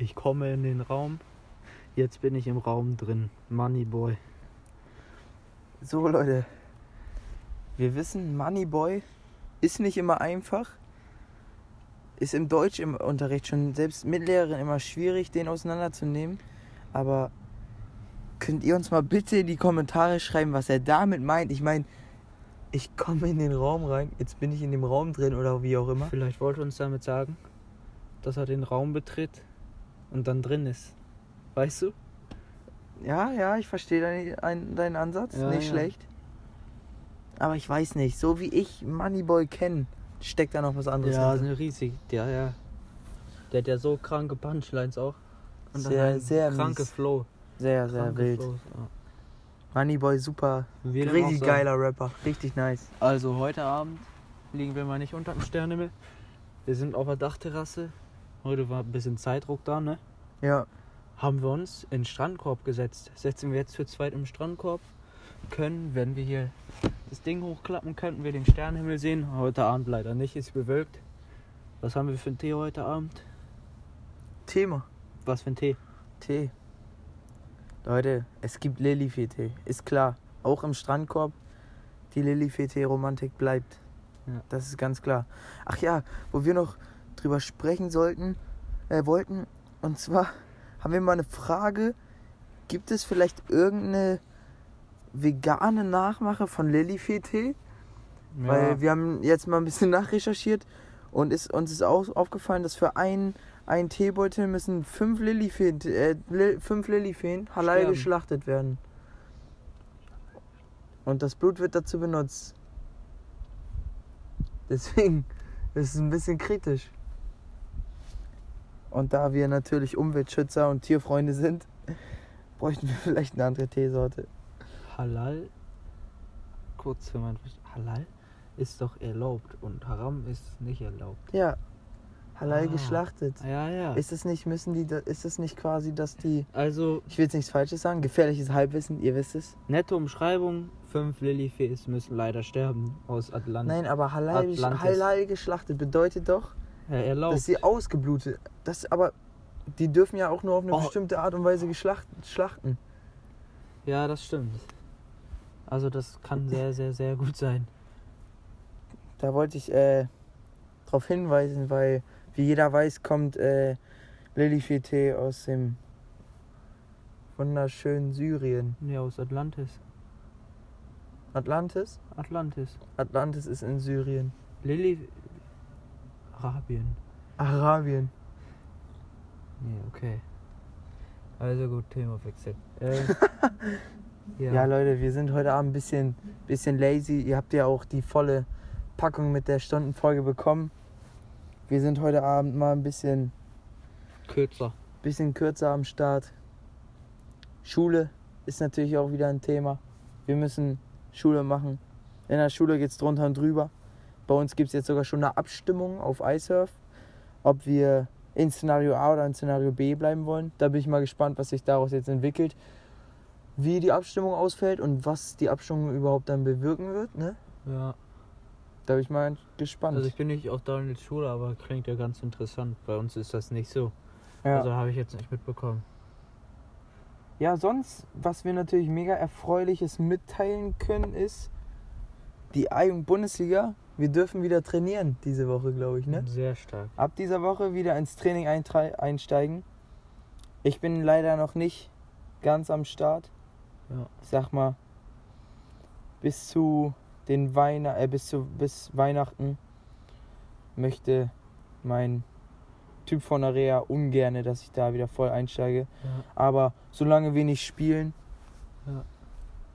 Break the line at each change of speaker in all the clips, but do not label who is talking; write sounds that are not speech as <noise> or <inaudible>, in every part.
Ich komme in den Raum. Jetzt bin ich im Raum drin. Moneyboy.
So, Leute. Wir wissen, Moneyboy ist nicht immer einfach. Ist im Deutsch im Unterricht schon selbst mit Lehrern immer schwierig, den auseinanderzunehmen. Aber könnt ihr uns mal bitte in die Kommentare schreiben, was er damit meint? Ich meine, ich komme in den Raum rein, jetzt bin ich in dem Raum drin oder wie auch immer.
Vielleicht wollte uns damit sagen, dass er den Raum betritt und dann drin ist. Weißt du?
Ja, ja, ich verstehe deinen, ein- deinen Ansatz.
Ja,
nicht
ja.
schlecht. Aber ich weiß nicht, so wie ich Moneyboy kenne, steckt da noch was anderes
Ja,
hinter.
eine riesig. Ja, ja. Der hat ja so kranke Punchlines auch. Und
Sehr,
ein
sehr
kranke
mies.
Flow.
Sehr, sehr
Kranke
wild.
Flows, ja.
Moneyboy, super.
Wie
Richtig geiler Rapper. Richtig nice.
Also heute Abend liegen wir mal nicht unter dem Sternenhimmel. Wir sind auf der Dachterrasse. Heute war ein bisschen Zeitdruck da, ne?
Ja,
Haben wir uns in den Strandkorb gesetzt. Setzen wir jetzt zu zweit im Strandkorb. Können, wenn wir hier das Ding hochklappen, könnten wir den Sternenhimmel sehen. Heute Abend leider nicht, ist bewölkt. Was haben wir für einen Tee heute Abend?
Thema.
Was für ein Tee?
Tee. Leute, es gibt Lilifee-Tee. Ist klar. Auch im Strandkorb. Die Lilifee-Tee-Romantik bleibt.
Ja.
Das ist ganz klar. Ach ja, wo wir noch drüber sprechen sollten, äh, wollten. Und zwar haben wir mal eine Frage. Gibt es vielleicht irgendeine vegane Nachmache von Lilifee-Tee? Weil wir haben jetzt mal ein bisschen <laughs> nachrecherchiert und ist, uns ist auch aufgefallen, dass für einen, einen Teebeutel müssen fünf Lilifeen, äh, Li, fünf Lilifeen halal
Sterben.
geschlachtet werden. Und das Blut wird dazu benutzt. Deswegen ist es ein bisschen kritisch. Und da wir natürlich Umweltschützer und Tierfreunde sind, bräuchten wir vielleicht eine andere Teesorte.
Halal, kurz für mein Verständnis, Halal ist doch erlaubt und Haram ist nicht erlaubt.
Ja, halal
Ah.
geschlachtet.
Ja, ja.
Ist es nicht, müssen die, ist es nicht quasi, dass die,
also
ich will jetzt nichts Falsches sagen, gefährliches Halbwissen, ihr wisst es.
nette Umschreibung, fünf Lilifees müssen leider sterben aus Atlantis.
Nein, aber halal,
Atlantis.
halal geschlachtet bedeutet doch,
Ja, erlaubt.
dass sie ausgeblutet, das aber, die dürfen ja auch nur auf eine
Oh.
bestimmte Art und Weise geschlacht, schlachten.
Ja, das stimmt. Also das kann sehr, sehr, sehr gut sein.
Da wollte ich äh, darauf hinweisen, weil, wie jeder weiß, kommt äh, Lilifee-Tee aus dem wunderschönen Syrien.
Ja, aus Atlantis.
Atlantis?
Atlantis.
Atlantis ist in Syrien.
Lili... Arabien.
Arabien.
Nee, okay. Also gut, Themawechsel. <laughs> Äh,
Ja.
ja,
Leute, wir sind heute Abend ein bisschen, bisschen lazy. Ihr habt ja auch die volle Packung mit der Stundenfolge bekommen. Wir sind heute Abend mal ein bisschen,
kürzer.
bisschen kürzer am Start. Schule ist natürlich auch wieder ein Thema. Wir müssen Schule machen. In der Schule geht es drunter und drüber. Bei uns gibt es jetzt sogar schon eine Abstimmung auf iSurf, ob wir in Szenario A oder in Szenario B bleiben wollen. Da bin ich mal gespannt, was sich daraus jetzt entwickelt. Wie die Abstimmung ausfällt und was die Abstimmung überhaupt dann bewirken wird. Ne?
Ja.
Da bin ich mal gespannt.
Also ich bin nicht auf Daniels Schule, aber klingt ja ganz interessant. Bei uns ist das nicht so.
ja.
Also habe ich jetzt nicht mitbekommen.
ja, sonst, was wir natürlich mega erfreuliches mitteilen können, ist die A-Jugend-Bundesliga. Wir dürfen wieder trainieren diese Woche, glaube ich. Ne?
Sehr stark.
Ab dieser Woche wieder ins Training einsteigen. Ich bin leider noch nicht ganz am Start.
Ja.
Ich sag mal, bis zu den Weihn äh, bis zu bis Weihnachten möchte mein Typ von Area ungerne, dass ich da wieder voll einsteige.
Ja.
Aber solange wir nicht spielen,
Ja.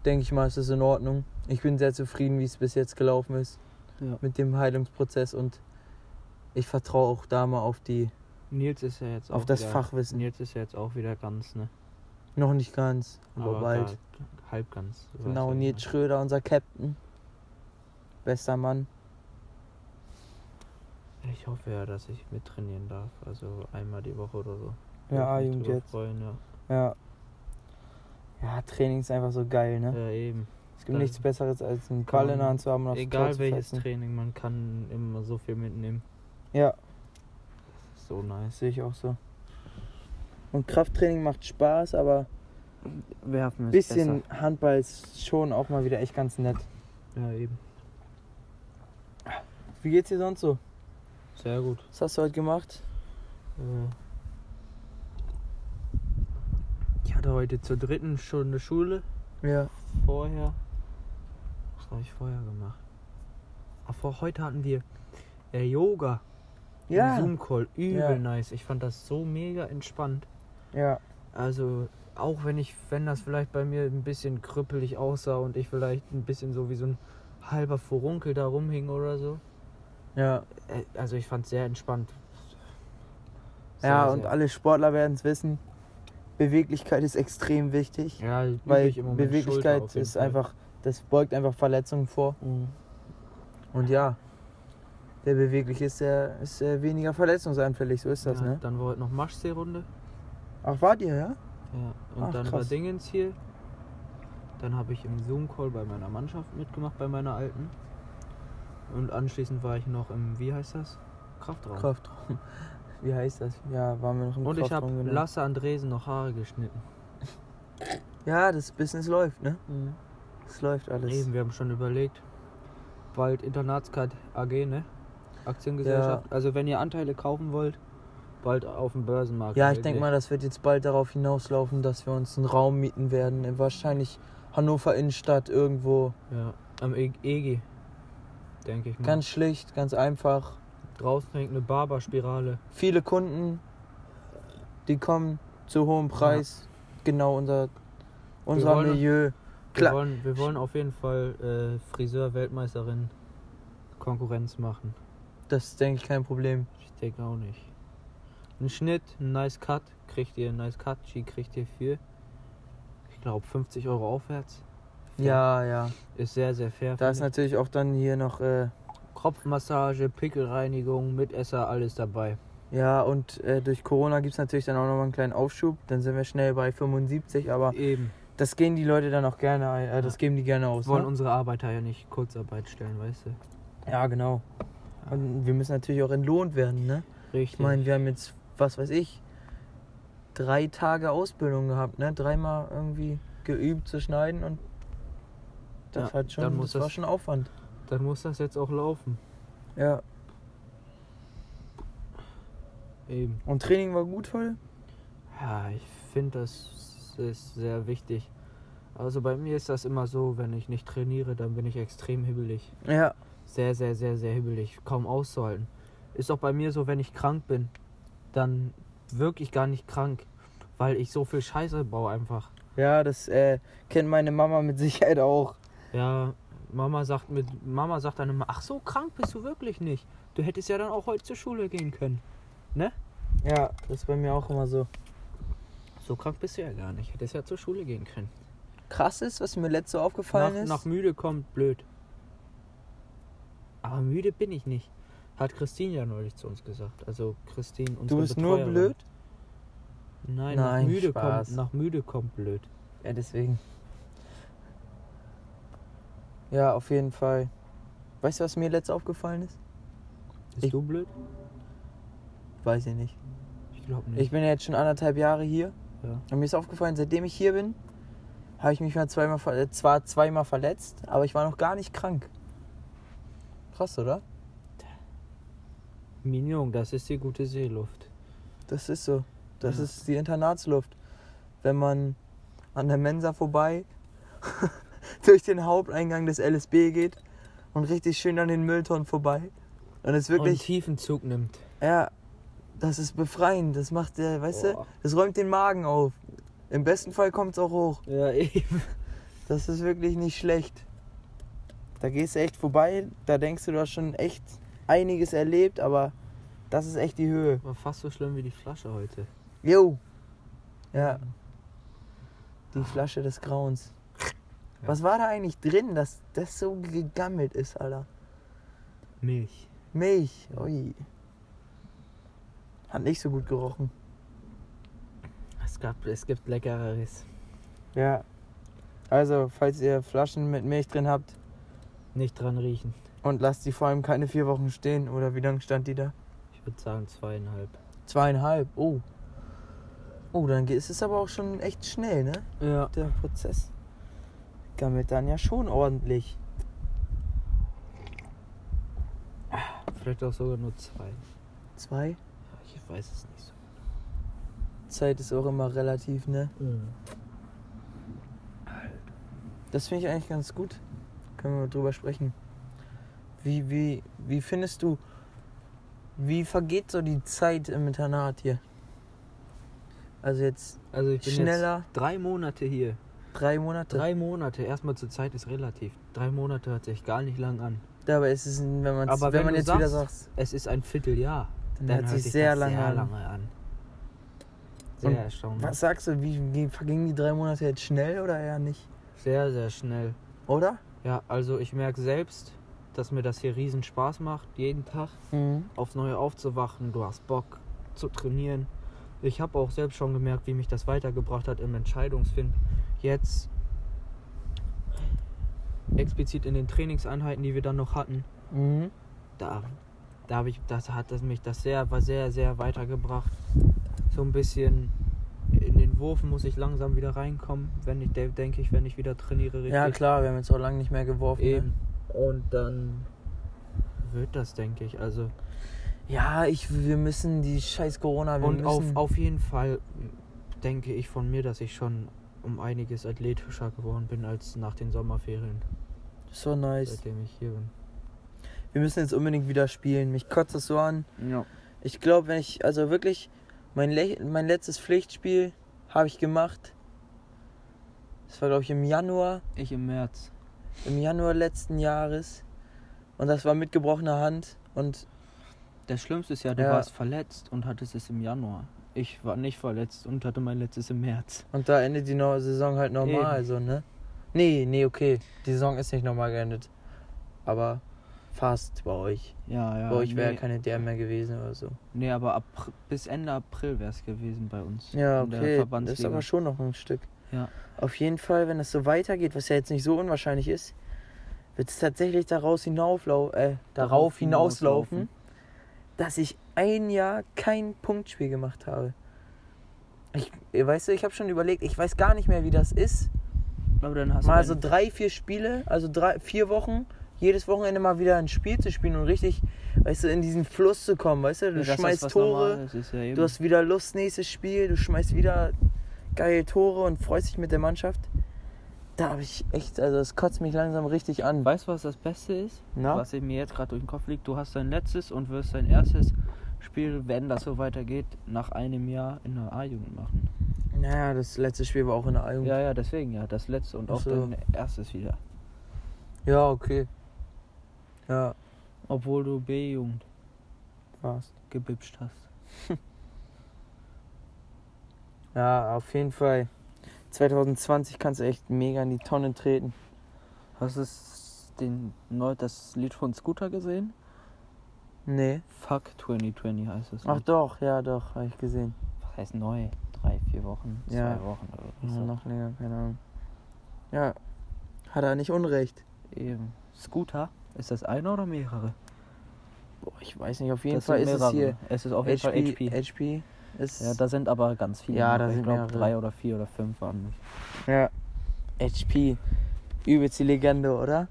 denke ich mal, ist es in Ordnung. Ich bin sehr zufrieden, wie es bis jetzt gelaufen ist
Ja.
mit dem Heilungsprozess und ich vertraue auch da mal auf die,
Nils ist ja jetzt auch
auf das
wieder,
Fachwissen.
Nils ist ja jetzt auch wieder ganz, ne?
Noch nicht ganz, aber, bald.
da- halb ganz.
Genau, Nils? Schröder, unser Captain. Bester Mann.
Ich hoffe ja, dass ich mittrainieren darf. Also einmal die Woche oder so.
Ja, A-Jugend jetzt.
Freuen, ja.
Ja. Ja, Training ist einfach so geil, ne?
ja, eben.
Es gibt nichts Besseres, als einen Ball in der Hand zu haben und
Egal welches. Training, man kann immer so viel mitnehmen.
Ja,
So nice.
sehe ich auch so. Und Krafttraining macht Spaß, aber
Werfen
ein
ist
bisschen Handball ist schon auch mal wieder echt ganz nett.
besser. Ja, eben.
Wie geht's dir sonst so?
Sehr gut.
Was hast du heute gemacht?
Äh, Ich hatte heute zur dritten Stunde Schule.
Ja.
Vorher. Habe ich vorher gemacht? Ach, vor heute hatten wir äh, Yoga.
Ja.
Zoom-Call. Übel
Ja.
nice. Ich fand das so mega entspannt.
Ja.
Also, auch wenn ich, wenn das vielleicht bei mir ein bisschen krüppelig aussah und ich vielleicht ein bisschen so wie so ein halber Furunkel da rumhing oder so.
Ja.
Äh, Also, ich fand sehr entspannt.
Ja,
Sehr,
und
sehr.
alle Sportler werden es wissen. Beweglichkeit ist extrem wichtig.
Ja,
Weil
ich im Moment
Beweglichkeit ist einfach, das beugt einfach Verletzungen vor.
Mhm.
Und ja, der beweglich ist, der ist weniger verletzungsanfällig, so ist das,
ja,
ne?
Dann war heute noch Maschseerunde.
Ach, wart ihr, ja?
Ja. Und
Ach,
dann war
krass.
Dingens hier. Dann habe ich im Zoom-Call bei meiner Mannschaft mitgemacht, bei meiner alten. Und anschließend war ich noch im, wie heißt das? Kraftraum.
Kraftraum. <laughs> Wie heißt das? Ja, waren wir noch im
Und ich habe
Kraftraum. genau.
Lasse Andresen noch Haare geschnitten.
Ja, das Business läuft, ne? Es läuft alles.
Eben, wir haben schon überlegt, bald Internatscard AG, ne? Aktiengesellschaft. Also wenn ihr Anteile kaufen wollt, bald auf dem Börsenmarkt.
Ja, ich denke mal, das wird jetzt bald darauf hinauslaufen, dass wir uns einen Raum mieten werden. in Wahrscheinlich Hannover Innenstadt irgendwo.
Ja, am E- EG. Denke ich mal.
Ganz schlicht, ganz einfach.
Draußen hängt eine Barberspirale.
Viele Kunden, die kommen zu hohem Preis. Genau unser, unser
wollen-
Milieu.
Wir
Klar.
wollen, wir wollen auf jeden Fall äh, Friseur-Weltmeisterin Konkurrenz machen.
Das ist, denke ich, kein Problem.
Ich denke auch nicht. Ein Schnitt, ein nice Cut, kriegt ihr, ein nice Cut, G kriegt ihr für, ich glaube, 50 Euro aufwärts. Fair.
Ja, ja.
Ist sehr, sehr fair.
Da ist natürlich auch dann hier noch, äh,
Kopfmassage, Pickelreinigung, Mitesser, alles dabei.
ja, und äh, durch Corona gibt es natürlich dann auch noch mal einen kleinen Aufschub. Dann sind wir schnell bei 75, aber
Eben.
Das gehen die Leute dann auch gerne, äh, das geben die gerne aus.
Wir wollen
Ne?
unsere Arbeiter ja nicht Kurzarbeit stellen, weißt du?
Ja, genau. Und wir müssen natürlich auch entlohnt werden, ne?
Richtig.
Ich meine, wir haben jetzt, was weiß ich, drei Tage Ausbildung gehabt, ne? Dreimal irgendwie geübt zu schneiden und das
Ja,
hat schon,
dann muss
das war
das-
schon Aufwand.
Dann muss das jetzt auch laufen.
Ja.
Eben.
Und Training war gut voll?
Ja, ich finde, das ist sehr wichtig. Also bei mir ist das immer so, wenn ich nicht trainiere, dann bin ich extrem hibbelig.
Ja.
Sehr, sehr, sehr, sehr hibbelig. Kaum auszuhalten. Ist auch bei mir so, wenn ich krank bin, dann wirklich gar nicht krank, weil ich so viel Scheiße baue einfach.
Ja, das äh, kennt meine Mama mit Sicherheit auch.
Ja, Mama sagt mit Mama sagt dann immer, ach so krank bist du wirklich nicht. Du hättest ja dann auch heute zur Schule gehen können.
Ja, das ist bei mir auch immer so.
So krank bist du ja gar nicht. Hättest ja zur Schule gehen können.
Krass ist, was mir letzte aufgefallen
Nach,
ist.
nach müde kommt blöd. Aber müde bin ich nicht. Hat Christine ja neulich zu uns gesagt. Also Christine, unsere
du bist nur
Betreuerin.
blöd?
Nein,
Nein,
nach, müde
Spaß.
kommt, nach müde kommt blöd.
Ja, deswegen. Ja, auf jeden Fall. Weißt du, was mir letzt aufgefallen ist?
Bist
Ich-
du blöd?
Weiß ich nicht.
Ich glaube nicht.
Ich bin ja jetzt schon anderthalb Jahre hier.
Ja.
Und mir ist aufgefallen, seitdem ich hier bin, habe ich mich mal zweimal, äh, zwar zweimal verletzt, aber ich war noch gar nicht krank. Krass, oder?
Mignon, das ist die gute Seeluft.
Das ist so. Das
Ja.
ist die Internatsluft. Wenn man an der Mensa vorbei <laughs> durch den Haupteingang des LSB geht und richtig schön an den Mülltonnen vorbei, dann ist
Und
wirklich,
tiefen Zug nimmt.
ja, das ist befreiend. Das macht, der, weißt du,
Boah.
das räumt den Magen auf. Im besten Fall kommt es auch hoch.
Ja, <laughs> eben.
Das ist wirklich nicht schlecht. Da gehst du echt vorbei, da denkst du, du hast schon echt einiges erlebt, aber das ist echt die Höhe.
War fast so schlimm wie die Flasche heute.
Jo. Ja. Die Flasche des Grauens.
Ja.
Was war da eigentlich drin, dass das so gegammelt ist, Alter?
Milch.
Milch. Ui. Hat nicht so gut gerochen.
Es, gab, es gibt leckereres.
Ja. Also, falls ihr Flaschen mit Milch drin habt
Nicht dran riechen.
und lasst die vor allem keine vier Wochen stehen, oder wie lange stand die da?
Ich würde sagen zweieinhalb.
Zweieinhalb. Oh. Oh, dann ist es aber auch schon echt schnell, ne?
Ja.
Der Prozess. Gammelt dann ja schon ordentlich.
Vielleicht auch sogar nur zwei.
Zwei.
Ja, Ich weiß es nicht so.
Zeit ist auch immer relativ, ne? Das finde ich eigentlich ganz gut. Können wir mal drüber sprechen. Wie, wie, wie findest du, wie vergeht so die Zeit im Internat hier? Also jetzt
Also ich bin
schneller,
jetzt drei Monate hier.
drei Monate.
Drei Monate. Erstmal zur Zeit ist relativ. Drei Monate hört sich gar nicht lang an.
Dabei ist es, wenn,
Aber
wenn
wenn
man jetzt wieder
sagst,
sagt,
Es ist ein Vierteljahr.
Dann,
Dann
hört sich sehr lange
sehr
an.
lange an. Sehr
Und
erstaunlich.
Was sagst du, wie, vergingen die drei Monate jetzt schnell oder eher nicht?
Sehr, sehr schnell.
Oder?
Ja, also ich merke selbst, dass mir das hier riesen Spaß macht, jeden Tag
Mhm.
aufs Neue aufzuwachen. Du hast Bock zu trainieren. Ich habe auch selbst schon gemerkt, wie mich das weitergebracht hat im Entscheidungsfind. Jetzt explizit in den Trainingseinheiten, die wir dann noch hatten,
Mhm.
da, da habe ich, das hat das mich das sehr, war sehr, sehr weitergebracht. So ein bisschen in den Wurf muss ich langsam wieder reinkommen, wenn ich de- denke ich, wenn ich wieder trainiere richtig.
Ja klar, wir haben jetzt auch lange nicht mehr geworfen.
Eben.
Ne?
Und dann wird das, denke ich. Also
Ja, ich, wir müssen die scheiß Corona,
und auf, auf jeden Fall denke ich von mir, dass ich schon um einiges athletischer geworden bin als nach den Sommerferien,
so nice.
seitdem ich hier bin.
Wir müssen jetzt unbedingt wieder spielen. Mich kotzt das so an.
Ja.
Ich glaube, wenn ich, also wirklich, mein, Le mein letztes Pflichtspiel habe ich gemacht. Das war, glaube ich, im Januar,
Ich im März.
im Januar letzten Jahres. Und das war mit gebrochener Hand. Und
Das Schlimmste ist ja, du
Ja.
warst verletzt und hattest es im Januar. Ich war nicht verletzt und hatte mein letztes im März.
Und da endet die no Saison halt normal, so, ne? Nee, nee, okay. Die Saison ist nicht normal geendet. Aber fast bei euch.
Ja, ja.
bei euch wäre
nee,
keine DM mehr gewesen oder so.
nee, aber Apr bis Ende April wäre es gewesen bei uns.
Ja, okay. Das ist aber schon noch ein Stück.
Ja.
Auf jeden Fall, wenn es so weitergeht, was ja jetzt nicht so unwahrscheinlich ist, wird es tatsächlich daraus hinauflau äh, darauf hinauslaufen, dass ich ein Jahr kein Punktspiel gemacht habe. Ich, weißt du, ich habe schon überlegt, ich weiß gar nicht mehr, wie das ist.
Aber dann hast
mal
du
so drei, vier Spiele, also drei, vier Wochen, jedes Wochenende mal wieder ein Spiel zu spielen und richtig, weißt du, in diesen Fluss zu kommen, weißt du, du schmeißt Tore, du hast wieder Lust, nächstes Spiel, du schmeißt wieder geile Tore und freust dich mit der Mannschaft. Da habe ich echt, also das kotzt mich langsam richtig an.
Weißt du, was das Beste ist?
Na?
Was mir jetzt gerade durch den Kopf liegt? Du hast dein letztes und wirst dein erstes Spiel, wenn das so weitergeht, nach einem Jahr in der A-Jugend machen.
Naja, das letzte Spiel war auch in der A-Jugend.
Ja, ja, deswegen ja. Das letzte und auch
so.
dein erstes wieder.
ja, okay. Ja,
Obwohl du B-Jugend
war's.
gebipscht hast. <laughs>
Ja, auf jeden Fall. 2020 kannst du echt mega in die Tonne treten.
Hast du den neu das Lied von Scooter gesehen?
Nee.
Fuck 2020 heißt es.
Ach doch, ja doch, habe ich gesehen.
Was heißt neu? Drei, vier Wochen,
Ja.
zwei Wochen oder
Ja,
so.
noch länger, keine Ahnung. Ja, hat er nicht unrecht.
Eben. Scooter? Ist das einer oder mehrere?
Boah, ich weiß nicht, auf jeden
Das
Fall ist es
mehrere.
hier
Es ist auf jeden Fall
HP.
HP.
HP ist.
Ja, da sind aber ganz viele.
Ja, da
ich
sind
glaube
mehrere.
drei oder vier oder fünf waren nicht.
ja. HP. Übelst die Legende, oder?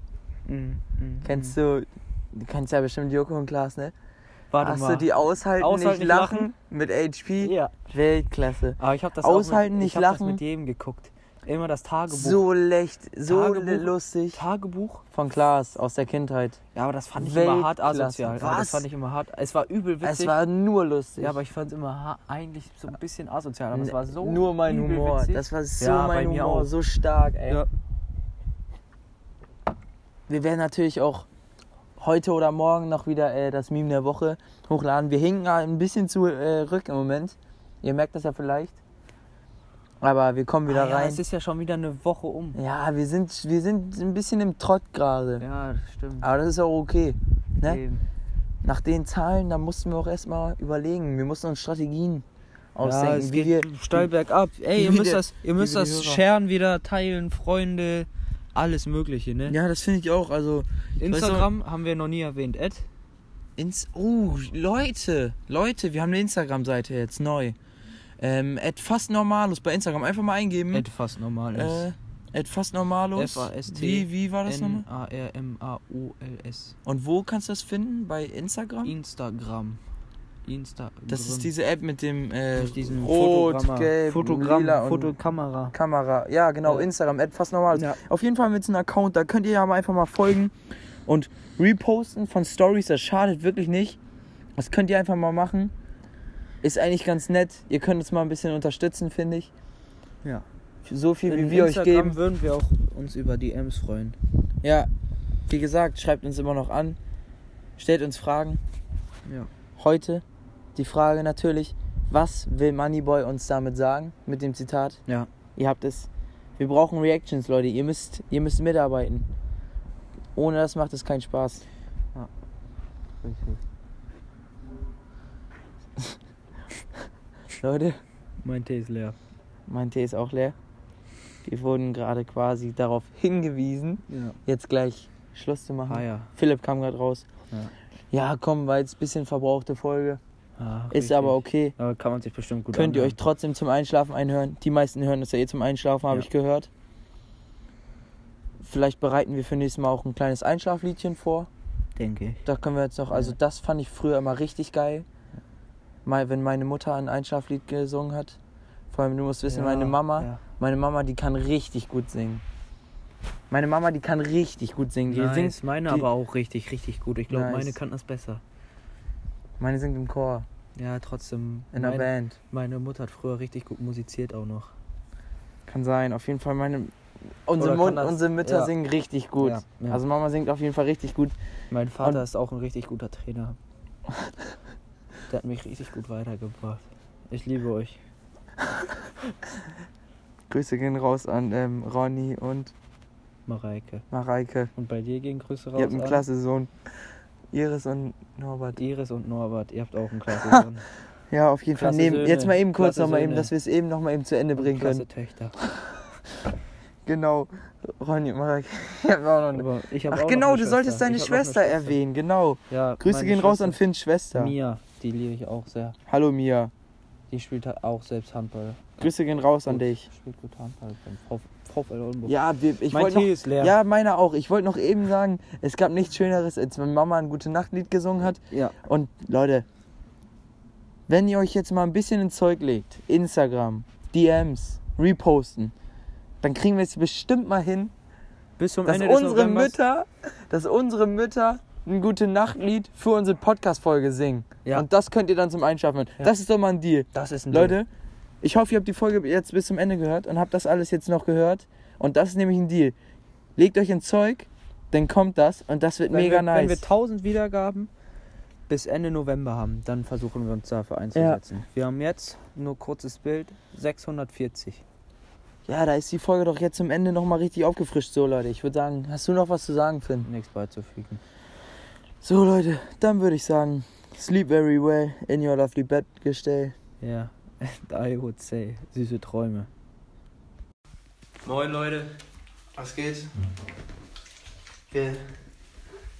Mhm.
Kennst du. Du kennst ja bestimmt Joko und Klaas, ne?
Warte
Hast
mal.
du die Aushalten,
Aushalten,
nicht
nicht
lachen,
lachen?
mit HP?
Ja.
Weltklasse.
Aber ich habe das
Aushalten,
auch mit,
nicht
ich hab das
lachen?
mit jedem geguckt. Immer das Tagebuch.
So lecht, so
Tagebuch.
lustig.
Tagebuch?
Von Klaas aus der Kindheit.
Ja, aber das fand ich immer hart
Weltklasse.
asozial.
Was?
das fand ich immer hart. Es war übel witzig.
Es war nur lustig.
ja, aber ich fand es immer eigentlich so ein bisschen asozial. Aber es war so
Nur mein Humor.
Witzig.
Das war so
Ja,
mein Humor.
auch.
So stark, ey.
Ja.
Wir werden natürlich auch heute oder morgen noch wieder äh, das Meme der Woche hochladen. Wir hinken ein bisschen zurück im Moment. Ihr merkt das ja vielleicht. Aber wir kommen wieder
ah, ja,
rein.
Es ist ja schon wieder eine Woche um.
Ja, wir sind, wir sind ein bisschen im Trott gerade.
Ja, das stimmt.
Aber das ist auch okay. Ne?
Eben.
Nach den Zahlen, da mussten wir auch erstmal überlegen. Wir mussten uns Strategien ausdenken,
ja, es
wie wir.
geht steil bergab. Ey, ihr
wir
müsst das, ihr müsst
wir
das sharen wieder, teilen, Freunde, alles Mögliche, ne?
Ja, das finde ich auch. Also
Instagram haben wir noch nie erwähnt. Ed?
ins. Oh, Leute, Leute, wir haben eine Instagram-Seite jetzt neu. Ähm, at fast normalos bei Instagram. Einfach mal eingeben.
Etwas normal ist.
Äh, at fast normalos.
F-A-S-T.
Wie, wie war das nochmal?
N-A-R-M-A-O-L-S.
Und wo kannst du das finden? Bei Instagram?
Instagram. Insta.
Das ist diese App mit dem äh, Rot,
Fotogramma.
Gelb,
Fotogramm,
Lila
Fotokamera.
Kamera. Ja, genau,
Ja.
Instagram, etwas normales.
Ja.
Auf jeden Fall mit so einem Account, da könnt ihr ja mal einfach mal folgen und reposten von Stories, das schadet wirklich nicht. Das könnt ihr einfach mal machen. Ist eigentlich ganz nett. Ihr könnt uns mal ein bisschen unterstützen, finde ich.
Ja.
So viel, wie
In
wir euch
Instagram
geben.
würden wir auch uns über DMs freuen.
Ja, wie gesagt, schreibt uns immer noch an. Stellt uns Fragen.
Ja.
Heute die Frage natürlich, was will Moneyboy uns damit sagen mit dem Zitat?
Ja.
Ihr habt es. Wir brauchen Reactions, Leute. Ihr müsst, ihr müsst mitarbeiten. Ohne das macht es keinen Spaß.
Richtig.
Leute,
Mein Tee ist leer.
mein Tee ist auch leer. Wir wurden gerade quasi darauf hingewiesen,
Ja.
jetzt gleich Schluss zu machen.
Ah ja.
Philipp kam gerade raus.
Ja.
Ja, komm, war jetzt ein bisschen verbrauchte Folge.
Ah,
Ist
richtig.
aber okay.
Aber kann man sich bestimmt gut
Könnt ihr euch
anhören.
trotzdem zum Einschlafen einhören. Die meisten hören das ja eh zum Einschlafen, habe ich gehört. Vielleicht bereiten wir für nächstes Mal auch ein kleines Einschlafliedchen vor.
Denke ich.
Da können wir jetzt noch, also das fand ich früher immer richtig geil. Mal, wenn meine Mutter ein Einschlaflied gesungen hat. Vor allem, du musst wissen,
Ja,
meine Mama,
ja.
meine Mama, die kann richtig gut singen. Meine Mama, die kann richtig gut singen. Die
Nice.
singt,
meine
die-
aber auch richtig, richtig gut. Ich glaube,
Nice.
meine kann das besser.
meine singt im Chor,
Ja, trotzdem.
in der
meine,
Band.
meine Mutter hat früher richtig gut musiziert auch noch.
Kann sein, auf jeden Fall meine, unsere, Mut,
das-
unsere Mütter
ja.
singen richtig gut.
Ja, ja.
Also Mama singt auf jeden Fall richtig gut.
Mein Vater
Und-
ist auch ein richtig guter Trainer. <laughs> Der hat mich richtig gut weitergebracht. Ich liebe euch. <laughs>
Grüße gehen raus an ähm, Ronny und
Mareike.
Mareike.
Und bei dir gehen Grüße raus
Ihr habt einen
an
klasse Sohn. Iris und Norbert.
Iris und Norbert. Ihr habt auch einen klasse <laughs> Sohn.
Ja, auf jeden Fall.
Klasse
Nehmen, jetzt mal eben kurz
Klasse
noch mal eben, dass wir es eben noch mal eben zu Ende bringen
klasse
können.
Töchter. <laughs>
Genau. Ronny und Mareike. Ich hab auch noch eine. Ach genau, du solltest
Schwester.
deine
eine
Schwester erwähnen, genau.
Ja,
Grüße gehen raus an
Schwester
Finns Schwester.
Mia, die liebe ich auch sehr.
Hallo Mia.
Die spielt halt auch selbst Handball.
Grüße gehen raus an
Gut,
dich.
Spielt gut Handball beim Vf- VfL Oldenburg.
Ja, wir, ich
mein
wollte
Tee
noch,
ist leer.
Ja, meiner auch. Ich wollte noch eben sagen, es gab nichts Schöneres, als wenn Mama ein gute Nachtlied gesungen hat.
ja.
Und Leute, wenn ihr euch jetzt mal ein bisschen ins Zeug legt, Instagram, DMs, reposten, dann kriegen wir es bestimmt mal hin,
Bis zum
dass
Ende
unsere. Mütter, dass unsere Mütter ein gute Nachtlied für unsere Podcast-Folge singen.
Ja.
Und das könnt ihr dann zum Einschlafen hören.
Ja.
Das ist doch mal ein Deal.
Das ist ein
Leute, ich hoffe, ihr habt die Folge jetzt bis zum Ende gehört und habt das alles jetzt noch gehört. Und das ist nämlich ein Deal. Legt euch ins Zeug, dann kommt das und das wird
wenn
mega
wir,
nice.
Wenn wir 1000 Wiedergaben bis Ende November haben, dann versuchen wir uns dafür einzusetzen. Wir haben jetzt nur kurzes Bild 640.
Ja, da ist die Folge doch jetzt zum Ende nochmal richtig aufgefrischt. So, Leute, ich würde sagen, hast du noch was zu sagen, Finn?
Nichts beizufügen.
So, Leute, dann würde ich sagen, sleep very well in your lovely bed gestell.
Ja, <laughs> I would say, süße Träume. Moin Leute.
Was geht? Wir,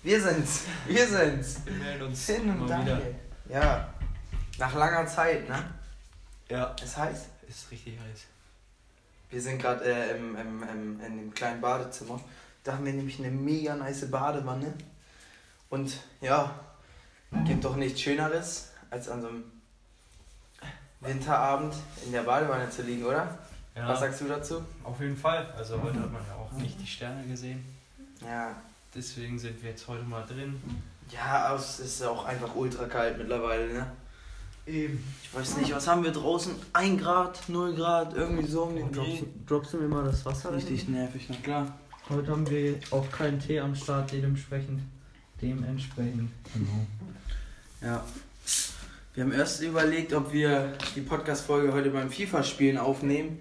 wir sind's. Wir sind's.
Wir melden uns
Finn und Daniel. Ja, nach langer Zeit, ne?
Ja,
Es heißt,
ist richtig heiß.
wir sind gerade äh, im, im, im, in dem kleinen Badezimmer. Da haben wir nämlich eine mega nice Badewanne. Und ja, gibt doch nichts Schöneres, als an so einem Winterabend in der Badewanne zu liegen, oder?
Ja,
Was sagst du dazu?
auf jeden Fall. Also heute hat man ja auch nicht die Sterne gesehen.
Ja,
Deswegen sind wir jetzt heute mal drin.
ja, es ist auch einfach ultra kalt mittlerweile, ne?
Eben.
Ich weiß nicht, was haben wir draußen? 1 Grad, 0 Grad, irgendwie so um den Dreh.
droppst du mir mal das Wasser?
Richtig nervig, na klar.
Heute haben wir auch keinen Tee am Start, dementsprechend. Dementsprechend. Genau.
Ja. Wir haben erst überlegt, ob wir die Podcast-Folge heute beim FIFA-Spielen aufnehmen.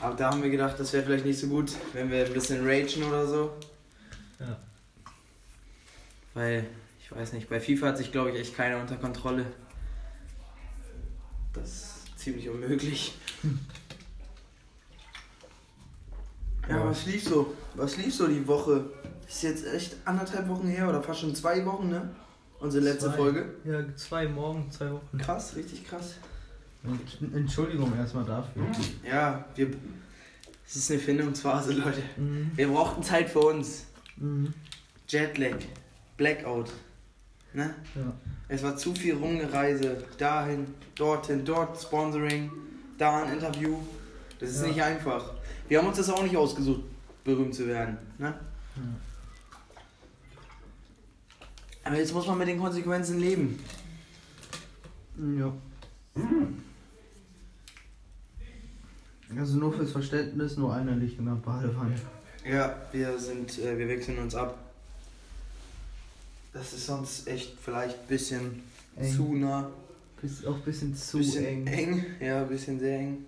Aber da haben wir gedacht, das wäre vielleicht nicht so gut, wenn wir ein bisschen ragen oder so.
Ja.
Weil, ich weiß nicht, bei FIFA hat sich, glaube ich, echt keiner unter Kontrolle. Das ist ziemlich unmöglich. Ja,
Ja.
was lief so? Was lief so die Woche? Ist jetzt echt anderthalb Wochen her oder fast schon zwei Wochen, ne? Unsere letzte
Zwei.
Folge.
Ja, zwei morgen, zwei Wochen.
Krass, richtig krass.
Entschuldigung erstmal dafür.
Ja, wir. Es ist eine Findungsphase, Leute.
Mhm.
Wir brauchten Zeit für uns.
Mhm.
Jetlag, Blackout. Ne?
Ja.
Es war zu viel Rumgereise. Dahin, dorthin, dort Sponsoring, da ein Interview. Das ist
Ja.
nicht einfach. Wir haben uns das auch nicht ausgesucht, berühmt zu werden. Ne? Aber jetzt muss man mit den Konsequenzen leben.
Ja. Also nur fürs Verständnis, nur einer liegt in der Badewanne.
Ja, wir sind, äh, wir wechseln uns ab. Das ist sonst echt vielleicht ein bisschen
Eng.
zu nah.
Ist auch ein bisschen zu
bisschen
eng.
Ja, ein bisschen sehr eng.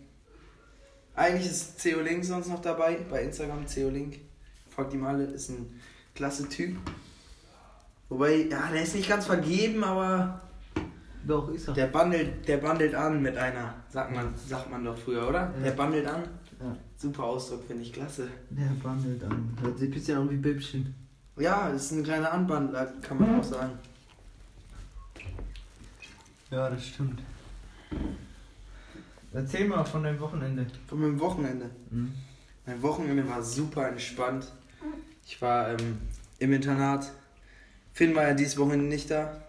Eigentlich ist CO Link sonst noch dabei, bei Instagram CO Link. Folgt ihm alle, ist ein klasse Typ. Wobei, ja, der ist nicht ganz vergeben, aber
Doch, ist er.
der bandelt, der bandelt an mit einer, sagt man, sagt man doch früher, oder?
Ja.
Der bandelt an.
Ja.
Super Ausdruck, finde ich klasse.
Der bandelt an. Hört sich ein bisschen an wie Bibchen.
Ja, ist ein kleiner Anbandler, kann man auch sagen.
Ja, das stimmt. Erzähl mal von deinem Wochenende.
Von meinem Wochenende.
Mhm.
Mein Wochenende war super entspannt. Ich war ähm, im Internat. Finn war ja dieses Wochenende nicht da.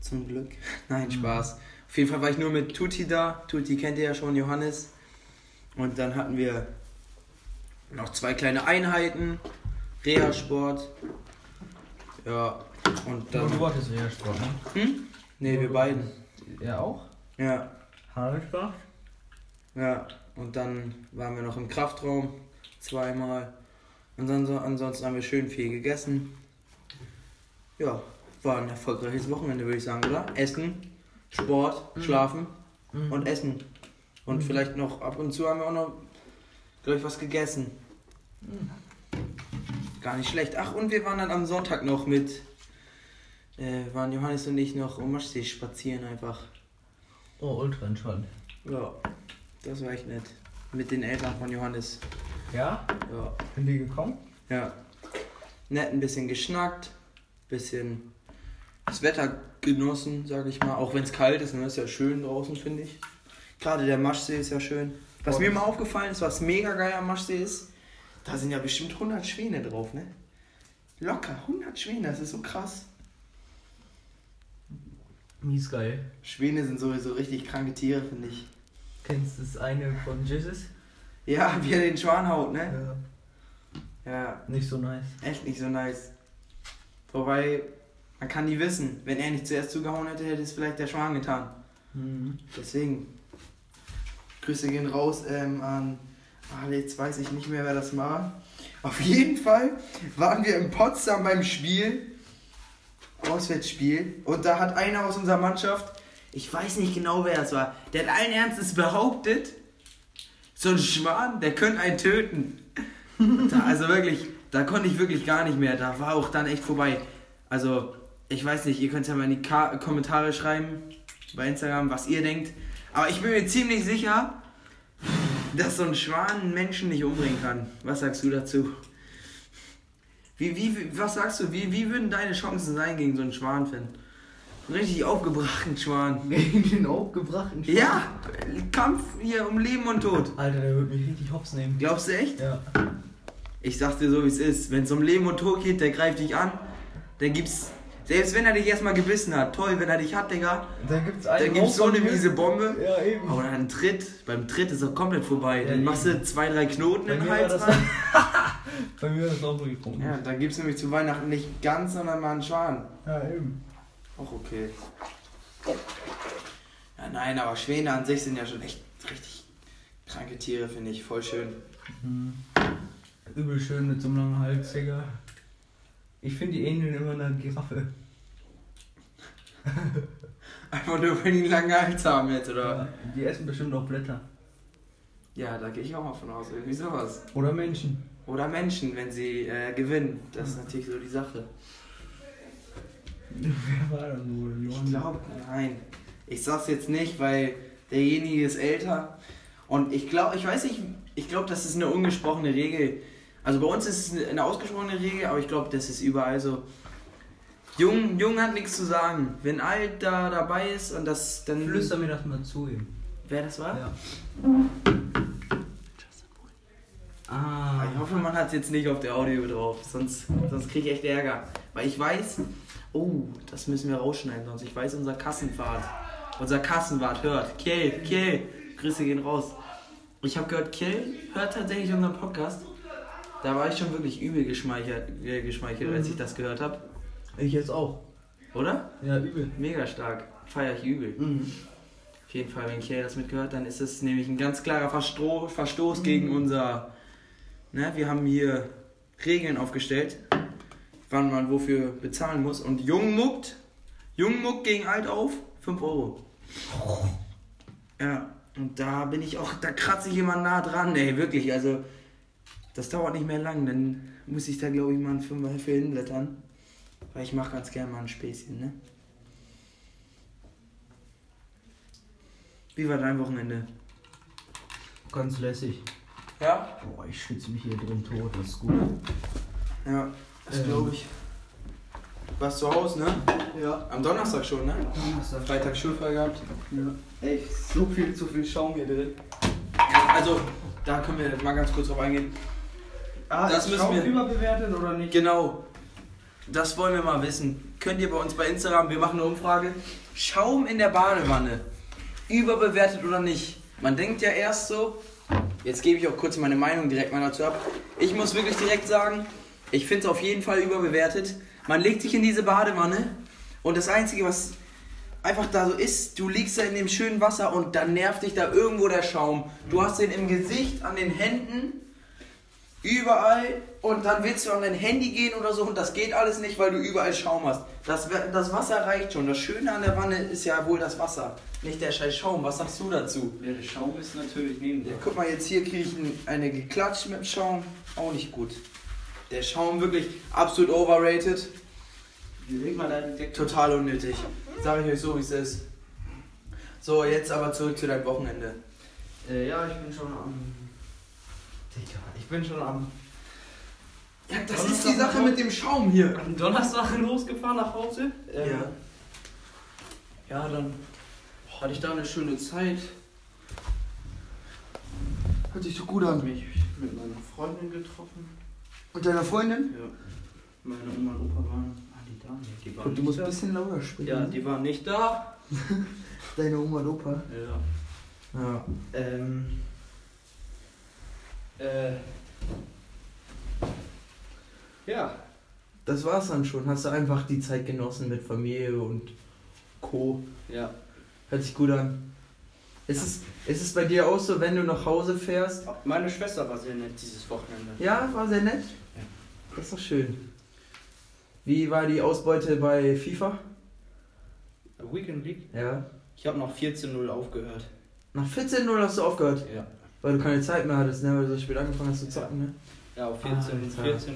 Zum Glück. <laughs> Nein,
Mhm.
Spaß. Auf jeden Fall war ich nur mit Tuti da. Tuti kennt ihr ja schon, Johannes. Und dann hatten wir noch zwei kleine Einheiten. Reha-Sport. Ja, und dann.
du hattest ja Sport, ne?
Hm? Nee, wir beiden.
Er auch?
Ja,
Haarsport?
ja. Und dann waren wir noch im Kraftraum. Zweimal. Und dann, so- ansonsten haben wir schön viel gegessen. Ja, war ein erfolgreiches Wochenende, würde ich sagen, oder? Essen, Sport,
Mhm.
Schlafen
Mhm.
und Essen. Und
Mhm.
vielleicht noch ab und zu haben wir auch noch, glaube ich, was gegessen.
Mhm.
Gar nicht schlecht. Ach, und wir waren dann am Sonntag noch mit, äh, waren Johannes und ich noch um Maschsee spazieren einfach.
Oh, ultra entspannt.
Ja, das war echt nett. Mit den Eltern von Johannes.
Ja?
Ja,
Sind die gekommen?
ja. Nett ein bisschen geschnackt, bisschen das Wetter genossen, sag ich mal. Auch wenn es kalt ist, ne? ist ja schön draußen, finde ich. Gerade der Maschsee ist ja schön. Was
Oh.
mir mal aufgefallen ist, was mega geil am Maschsee ist, da sind ja bestimmt 100 Schwäne drauf, ne? Locker, 100 Schwäne, das ist so krass.
Mies geil.
Schwäne sind sowieso richtig kranke Tiere, finde ich.
Kennst du das eine von Jesus?
Ja, wie er den Schwan haut, ne?
Ja.
Ja,
Nicht so nice.
echt nicht so nice. Wobei, man kann nie wissen. Wenn er nicht zuerst zugehauen hätte, hätte es vielleicht der Schwan getan.
Mhm.
Deswegen. Grüße gehen raus ähm, an. Ah, jetzt weiß ich nicht mehr, wer das war. Auf jeden Fall waren wir in Potsdam beim Spiel. Auswärtsspiel. Und da hat einer aus unserer Mannschaft, ich weiß nicht genau, wer das war, der hat allen Ernstes behauptet, so ein Schwan, der könnte einen töten. <laughs> Da, also wirklich, da konnte ich wirklich gar nicht mehr. Da war auch dann echt vorbei. Also, ich weiß nicht, ihr könnt ja mal in die Ka Kommentare schreiben bei Instagram, was ihr denkt. Aber ich bin mir ziemlich sicher, dass so ein Schwan einen Menschen nicht umbringen kann. Was sagst du dazu? Wie, wie, was sagst du? Wie, wie würden deine Chancen sein gegen so einen Schwan, Finn? Richtig aufgebrachten Schwan. <laughs>
Gegen den aufgebrachten Schwan?
Ja, Kampf hier um Leben und Tod.
Alter, der wird mich richtig hops nehmen.
Glaubst du echt?
Ja.
Ich sag dir so, wie es ist. Wenn es um Leben und Tod geht, der greift dich an. Dann gibt's. Selbst wenn er dich erstmal gebissen hat, toll, wenn er dich hat, Digga.
Da gibt's
Dann
einen
gibt's so eine miese Bombe.
Ja, eben.
Aber dann Tritt. Beim Tritt ist er komplett vorbei.
Ja,
Dann machst du
eben.
zwei, drei Knoten
Bei war
Hals rein. <laughs>
Bei mir ist das auch so getrunken.
Ja, dann gibt's nämlich zu Weihnachten nicht ganz, sondern mal einen Schwan.
ja eben.
Auch okay. Ja, nein, aber Schwäne an sich sind ja schon echt richtig kranke Tiere, finde ich. Voll schön.
Mhm. Übel schön mit so einem langen Hals, Digga. Ich finde, die ähneln immer einer Giraffe. <laughs>
Einfach nur, wenn die einen langen Hals haben jetzt, oder?
Ja, die essen bestimmt auch Blätter.
Ja, da gehe ich auch mal von aus. Irgendwie sowas.
Oder Menschen.
Oder Menschen, wenn sie äh, gewinnen. Das ist natürlich so die Sache. <laughs>
Wer war das wohl?
Ich glaube, nein. Ich sag's jetzt nicht, weil derjenige ist älter. Und ich glaube, ich weiß nicht, ich glaube, das ist eine ungesprochene Regel. Also bei uns ist es eine ausgesprochene Regel, aber ich glaube, das ist überall so. Jung, Jung hat nichts zu sagen. Wenn Alt da dabei ist und das dann.
Flüster mir das mal zu ihm.
Wer das war?
Ja. Ah.
Ich hoffe, man hat es jetzt nicht auf der Audio drauf, sonst, sonst kriege ich echt Ärger. Weil ich weiß, oh, das müssen wir rausschneiden, sonst ich weiß, unser Kassenwart, unser Kassenwart hört. Kiel, Kiel, Grüße gehen raus. Ich habe gehört, Kiel hört tatsächlich unseren Podcast. Da war ich schon wirklich übel geschmeichelt, äh, geschmeichelt als ich das gehört habe.
Ich jetzt auch.
Oder?
Ja, übel.
Mega stark. Feier ich übel.
Mhm.
Auf jeden Fall, wenn Kiel das mitgehört, dann ist es nämlich ein ganz klarer Verstro Verstoß gegen unser. Ne, wir haben hier Regeln aufgestellt, wann man wofür bezahlen muss. Und Jung muckt, Jung muckt gegen Alt auf, 5 Euro. Ja, und da bin ich auch, da kratze ich immer nah dran, ey, wirklich. Also, das dauert nicht mehr lang, dann muss ich da, glaube ich, mal einen Fünfer für hinblättern. Weil ich mache ganz gerne mal ein Späßchen, ne? Wie war dein Wochenende?
Ganz lässig.
Ja?
Boah, ich schwitze mich hier drin tot, das ist gut.
Ja, das
Ähm.
glaube ich. Warst zu Hause, ne?
Ja.
Am Donnerstag schon, ne? Freitag schulfrei gehabt.
ja. Ey, so viel zu viel Schaum hier drin.
Also, da können wir mal ganz kurz drauf eingehen.
Ah,
Das müssen wir-
überbewertet oder nicht?
Genau. Das wollen wir mal wissen. Könnt ihr bei uns bei Instagram, wir machen eine Umfrage. Schaum in der Badewanne. Überbewertet oder nicht? Man denkt ja erst so. Jetzt gebe ich auch kurz meine Meinung direkt mal dazu ab. Ich muss wirklich direkt sagen, ich finde es auf jeden Fall überbewertet. Man legt sich in diese Badewanne und das Einzige, was einfach da so ist, du liegst da in dem schönen Wasser und dann nervt dich da irgendwo der Schaum. Du hast den im Gesicht, an den Händen, überall und dann willst du an dein Handy gehen oder so und das geht alles nicht, weil du überall Schaum hast. Das, das Wasser reicht schon. Das Schöne an der Wanne ist ja wohl das Wasser, nicht der scheiß Schaum. Was sagst du dazu?
Ja, der Schaum ist natürlich neben
Ja,
dir.
guck mal, jetzt hier kriege ich ein- eine geklatscht mit dem Schaum. Auch nicht gut. Der Schaum wirklich absolut overrated.
Leg mal deinen.
Total unnötig. Sag ich euch so, wie es ist. So, jetzt aber zurück zu deinem Wochenende.
Äh, ja, ich bin schon am. Digga, ich bin schon am.
Ja, das
Was
ist die Sache mit dem Schaum hier.
am Donnerstag <laughs> losgefahren nach Hause. Ähm,
Ja.
Ja, dann hatte ich da eine schöne Zeit.
Hört sich so gut
Hab mich mit meiner Freundin getroffen.
Und deiner Freundin?
Ja. Meine Oma und Opa waren. Ah, die da nicht. Die waren
Du musst ein bisschen lauter sprechen.
Ja, die waren nicht da. <laughs>
Deine Oma und Opa.
Ja.
Ja.
Ähm. Äh. Ja.
Das war's dann schon. Hast du einfach die Zeit genossen mit Familie und Co.
Ja.
Hört sich gut an. Ist es, ist es bei dir auch so, wenn du nach Hause fährst?
Meine Schwester war sehr nett dieses Wochenende.
Ja, war sehr nett.
Ja.
Das ist doch schön. Wie war die Ausbeute bei FIFA?
Weekend League?
Ja.
Ich habe noch 14-0 aufgehört.
Nach 14-0 hast du aufgehört,
Ja.
Weil du keine Zeit mehr hattest, ne? weil du so spät angefangen hast zu zocken. Ne?
Ja, auf 14
Alter.
14-0.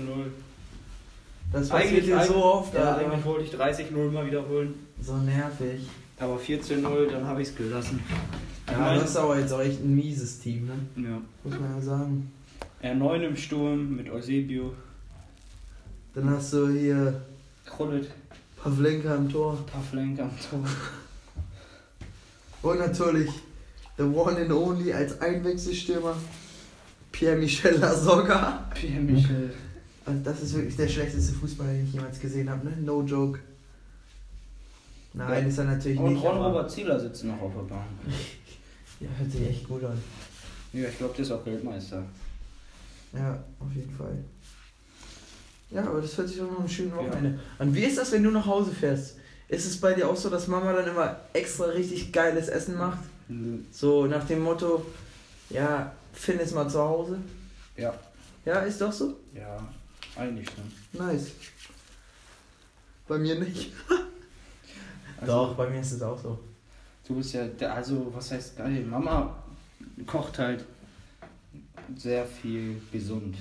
Das passiert dir so oft,
Ja,
Alter.
eigentlich wollte ich 30-0 mal wiederholen.
So nervig.
Aber 14-0, dann habe ich es gelassen.
Ja, das ist aber jetzt auch echt ein mieses Team, ne?
Ja.
Muss man ja sagen.
R9 im Sturm mit Eusebio,
Dann hast du hier
Krullet,
Pavlenka im Tor.
Pavlenka am Tor.
Und natürlich the one and only als Einwechselstürmer Pierre-Michel Lasogga.
Pierre Michel.
Also das ist wirklich der schlechteste Fußballer, den ich jemals gesehen habe, ne? No joke. Nein, ist er natürlich
Und
nicht.
Ron
aber-
Robert Zieler sitzt noch auf der Bank. <laughs>
Ja, hört sich echt gut an.
Ja, ich glaube, der ist auch Weltmeister.
Ja, auf jeden Fall. Ja, aber das hört sich doch nach einem schönen Wochenende an. Wie ist das, wenn du nach Hause fährst? Ist es bei dir auch so, dass Mama dann immer extra richtig geiles Essen macht? So nach dem Motto, ja, Finn ist mal zu Hause.
Ja.
Ja, ist doch so?
Ja, eigentlich schon.
Nice. Bei mir nicht. <laughs>
Also,
Doch, bei mir ist es auch so.
Du bist ja, der, also was heißt geil? Mama kocht halt sehr viel gesund.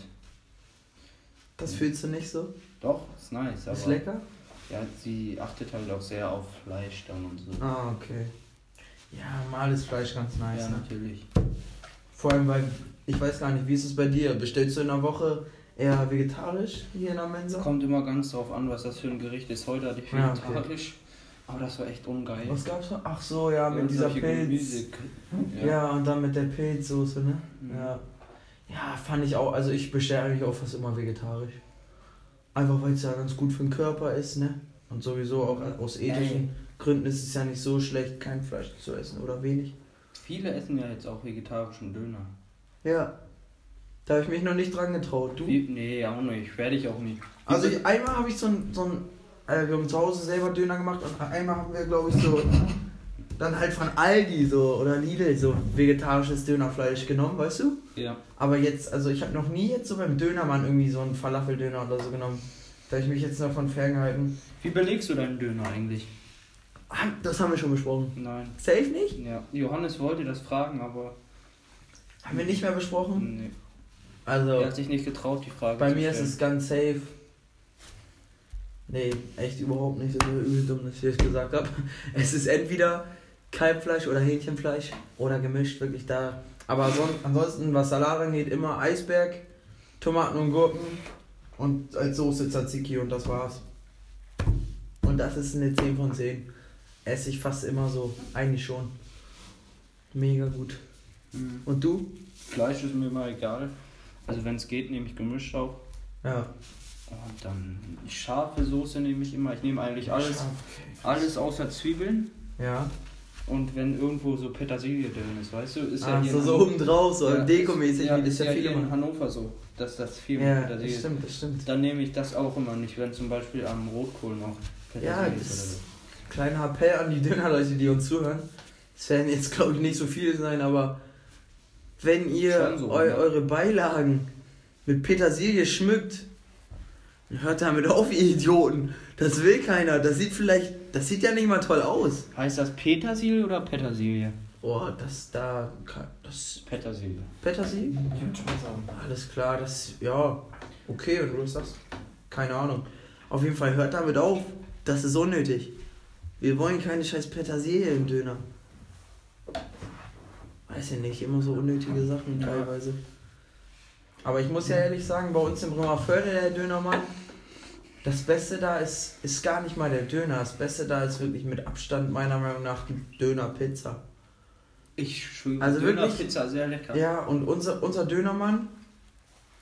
Das fühlst du nicht so?
Doch, ist nice. Aber
Ist lecker?
Ja, sie achtet halt auch sehr auf Fleisch dann und so.
Ah, okay. Ja, males Fleisch ganz nice.
ja,
ne?
natürlich.
Vor allem, weil ich weiß gar nicht, wie ist es bei dir? Bestellst du in einer Woche eher vegetarisch hier in der Mensa?
Kommt immer ganz drauf an, was das für ein Gericht ist. Heute hatte ich
Ja, okay.
vegetarisch, aber das war echt ungeil.
Was gab's noch? Ach so, ja, mit
Und
dieser Pilz.
Gemüse-
Ja. und dann mit der Pilzsoße, ne?
Mhm.
Ja. Ja, fand ich auch, also ich bestelle eigentlich auch fast immer vegetarisch. Einfach weil es ja ganz gut für den Körper ist, ne? Und sowieso auch aus ethischen Gründen ist es ja nicht so schlecht, kein Fleisch zu essen oder wenig.
Viele essen ja jetzt auch vegetarischen Döner.
Ja. Da habe ich mich noch nicht dran getraut. Du?
Wie, nee, auch nicht. Werde ich auch nicht.
Also ich, einmal habe ich so ein, so ein äh, wir haben zu Hause selber Döner gemacht und einmal haben wir, glaube ich, so <laughs> dann halt von Aldi so oder Lidl so vegetarisches Dönerfleisch genommen, weißt du?
ja.
Aber jetzt, also ich habe noch nie jetzt so beim Dönermann irgendwie so einen Falafeldöner oder so genommen. Da habe ich mich jetzt noch von ferngehalten.
Wie belegst du deinen Döner eigentlich?
Ah, Das haben wir schon besprochen.
Nein.
Safe nicht?
Ja. Johannes wollte das fragen, aber
Haben wir nicht mehr besprochen?
nee.
Also,
er hat sich nicht getraut, die Frage
bei mir ist
stellen.
es ganz safe. Nee, echt überhaupt nicht. Das ist übel dumm, dass ich das gesagt habe. <laughs> Es ist entweder Kalbfleisch oder Hähnchenfleisch oder gemischt, wirklich da. Aber son ansonsten, was Salat angeht, immer Eisberg, Tomaten und Gurken und als Soße Tzatziki und das war's. Und das ist eine 10 von 10. Esse ich fast immer so, eigentlich schon. Mega gut.
Mhm.
Und du?
Fleisch ist mir mal egal. Also wenn es geht, nehme ich gemischt auch.
Ja.
Und dann scharfe Soße nehme ich immer. Ich nehme eigentlich alles, alles außer Zwiebeln.
Ja.
Und wenn irgendwo so Petersilie drin ist, weißt du, ist ja
Ach,
hier
so, so oben drauf, so
Ja,
dekomäßig,
ja,
wie das
ist
ja
ja
viele
hier in. Hannover so, dass das viel
Ja,
Petersilie
das stimmt, das stimmt.
Dann nehme ich das auch immer nicht, wenn zum Beispiel am Rotkohl noch
Ja,
Petersilie ist
das-
oder so.
Kleiner Appell an die Dönerleute, die uns zuhören. Es werden jetzt, glaube ich, nicht so viele sein, aber wenn ihr
so,
eu
ne?
eure Beilagen mit Petersilie schmückt, dann hört damit auf, ihr Idioten. Das will keiner. Das sieht vielleicht, das sieht ja nicht mal toll aus.
Heißt das Petersilie oder Petersilie?
Oh, das da, das
Petersilie.
Petersilie?
Ich würde schon sagen.
Alles klar, das, ja, okay, wenn du das sagst. Keine Ahnung. Auf jeden Fall hört damit auf. Das ist unnötig. Wir wollen keine scheiß Petersilie im Döner. Weiß ja nicht, immer so unnötige Sachen
Ja.
teilweise. Aber ich muss ja ehrlich sagen, bei uns im Bremerförde der Dönermann, das Beste da ist, ist gar nicht mal der Döner. Das Beste da ist wirklich mit Abstand meiner Meinung nach die Dönerpizza.
Ich schwöre,
Also wirklich-
Pizza sehr lecker.
Ja, und unser, unser Dönermann